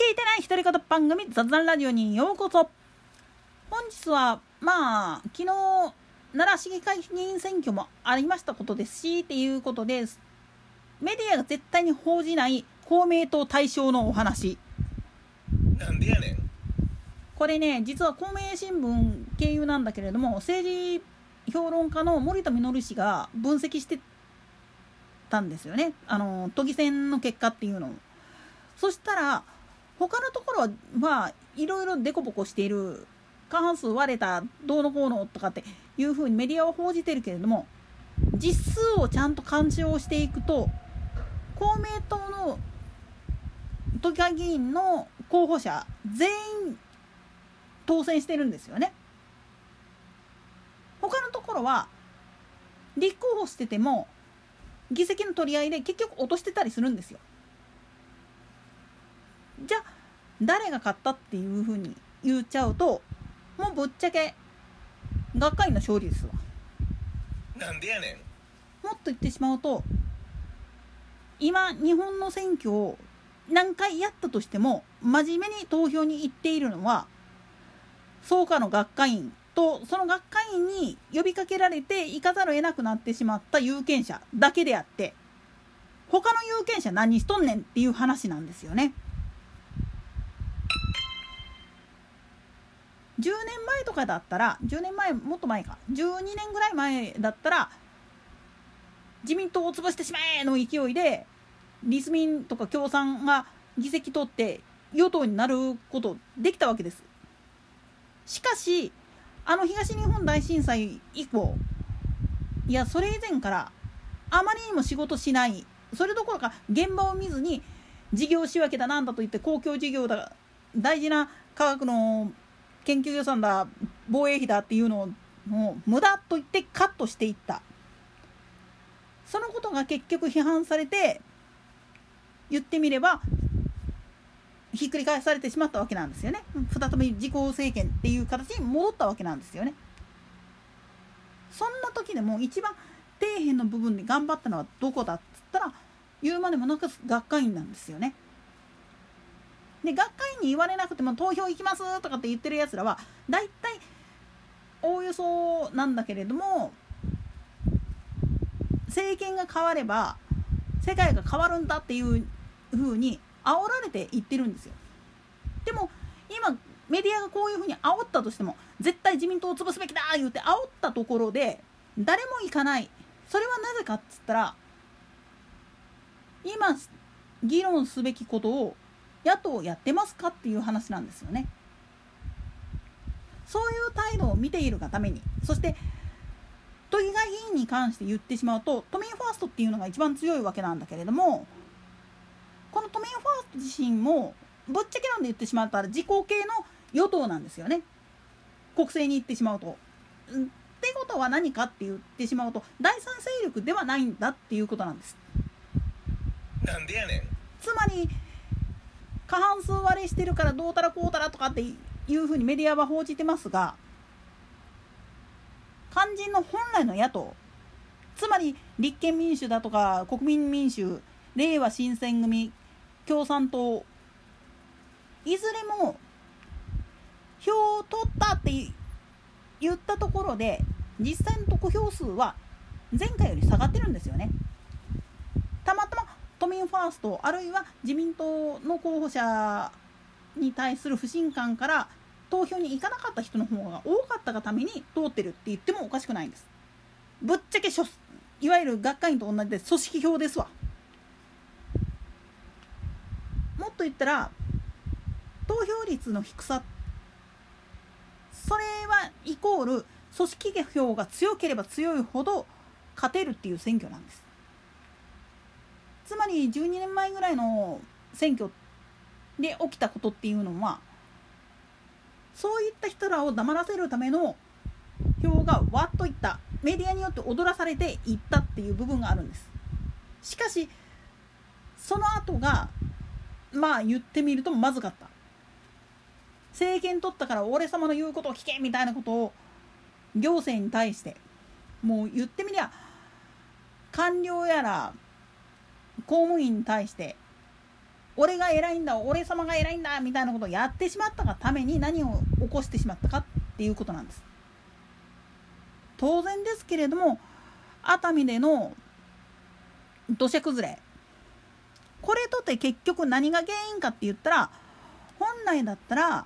聞いてない独り言番組雑談ラジオにようこそ。本日はまあ昨日奈良市議会議員選挙もありましたことですしっていうことでメディアが絶対に報じない公明党対象のお話。なんでやねん。これね実は公明新聞経由なんだけれども政治評論家の森田稔氏が分析してたんですよね。あの都議選の結果っていうのを。そしたら他のところはまあいろいろデコボコしている過半数割れたどうのこうのとかっていうふうにメディアは報じてるけれども実数をちゃんと干渉していくと公明党の都議会議員の候補者全員当選してるんですよね。他のところは立候補してても議席の取り合いで結局落としてたりするんですよ。じゃあ誰が勝ったっていうふうに言っちゃうともうぶっちゃけ学会の勝利ですわ。なんでやねんもっと言ってしまうと今日本の選挙を何回やったとしても真面目に投票に行っているのは創価の学会員とその学会員に呼びかけられて行かざるを得なくなってしまった有権者だけであって他の有権者何しとんねんっていう話なんですよね。10年前とかだったら10年前もっと前か12年ぐらい前だったら自民党を潰してしまえの勢いで立民とか共産が議席取って与党になることできたわけです。しかしあの東日本大震災以降いやそれ以前からあまりにも仕事しないそれどころか現場を見ずに事業仕分けだなんだと言って公共事業だ大事な科学の研究予算だ防衛費だっていうのをもう無駄と言ってカットしていった。そのことが結局批判されて言ってみればひっくり返されてしまったわけなんですよね。再び自公政権っていう形に戻ったわけなんですよね。そんな時でも一番底辺の部分で頑張ったのはどこだっつったら言うまでもなく学会員なんですよね。で学会に言われなくても投票行きますとかって言ってるやつらは大体おおよそなんだけれども政権が変われば世界が変わるんだっていう風に煽られて言ってるんですよ。でも今メディアがこういう風に煽ったとしても絶対自民党を潰すべきだ言って煽ったところで誰も行かない。それはなぜかっつったら今議論すべきことを野党やってますかっていう話なんですよね。そういう態度を見ているがためにそして都議会議員に関して言ってしまうと都民ファーストっていうのが一番強いわけなんだけれどもこの都民ファースト自身もぶっちゃけなんで言ってしまったら自公系の与党なんですよね国政に行ってしまうと。ってことは何かって言ってしまうと第三勢力ではないんだっていうことなんです。なんでやねんつまり過半数割れしてるからどうたらこうたらとかっていうふうにメディアは報じてますが肝心の本来の野党つまり立憲民主だとか国民民主れいわ新選組共産党いずれも票を取ったって言ったところで実際の得票数は前回より下がってるんですよね。たまた都民ファーストあるいは自民党の候補者に対する不信感から投票に行かなかった人の方が多かったがために通ってるって言ってもおかしくないんです。ぶっちゃけいわゆる学会員と同じで組織票ですわ。もっと言ったら投票率の低さそれはイコール組織票が強ければ強いほど勝てるっていう選挙なんです。つまり12年前ぐらいの選挙で起きたことっていうのはそういった人らを黙らせるための票がわっといったメディアによって踊らされていったっていう部分があるんです。しかしその後がまあ言ってみるとまずかった。政権取ったから俺様の言うことを聞けみたいなことを行政に対してもう言ってみりゃ官僚やら公務員に対して俺が偉いんだ俺様が偉いんだみたいなことをやってしまったがために何を起こしてしまったかっていうことなんです。当然ですけれども熱海での土砂崩れこれとて結局何が原因かって言ったら本来だったら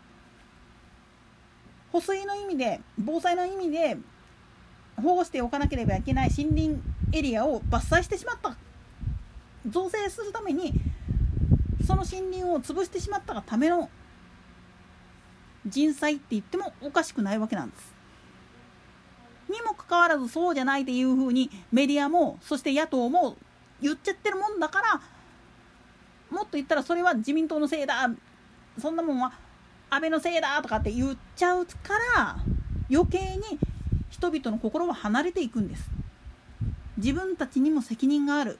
保水の意味で防災の意味で保護しておかなければいけない森林エリアを伐採してしまった造成するためにその森林を潰してしまったがための人災って言ってもおかしくないわけなんです。にもかかわらずそうじゃないっていうふうにメディアもそして野党も言っちゃってるもんだからもっと言ったらそれは自民党のせいだそんなもんは安倍のせいだとかって言っちゃうから余計に人々の心は離れていくんです自分たちにも責任がある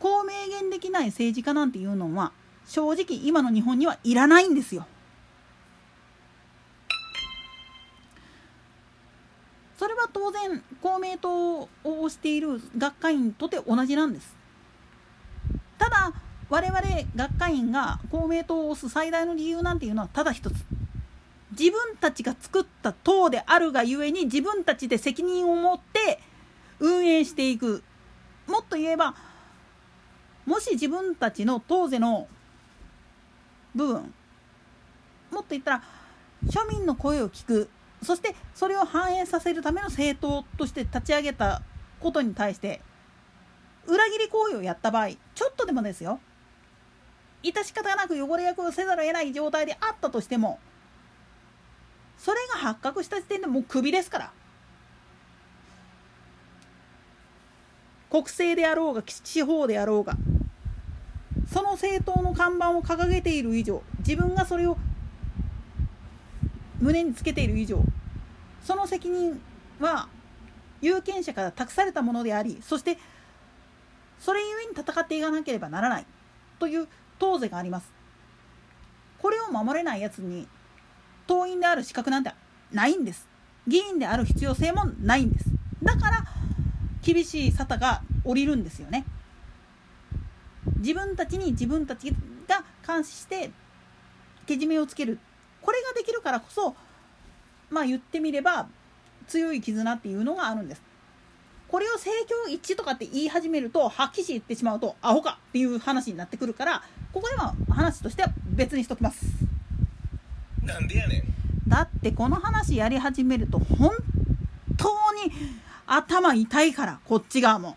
こう明言できない政治家なんていうのは正直今の日本にはいらないんですよ。それは当然公明党を推している学会員とて同じなんです。ただ我々学会員が公明党を推す最大の理由なんていうのはただ一つ。自分たちが作った党であるがゆえに自分たちで責任を持って運営していく。もっと言えばもし自分たちの党是の部分もっと言ったら庶民の声を聞く。そしてそれを反映させるための政党として立ち上げたことに対して裏切り行為をやった場合ちょっとでもですよ。致し方なく汚れ役をせざるを得ない状態であったとしてもそれが発覚した時点でもうクビですから。国政であろうが地方であろうがその政党の看板を掲げている以上自分がそれを胸につけている以上その責任は有権者から託されたものでありそしてそれゆえに戦っていかなければならないという党是があります。これを守れないやつに党員である資格なんてないんです。議員である必要性もないんです。だから厳しい沙汰が下りるんですよね。自分たちに自分たちが監視してけじめをつける。これができるからこそまあ言ってみれば強い絆っていうのがあるんです。これを政教一致とかって言い始めるとはっきし言ってしまうとアホかっていう話になってくるからここでは話としては別にしときます。なんでやねん。だってこの話やり始めると本当に頭痛いからこっち側も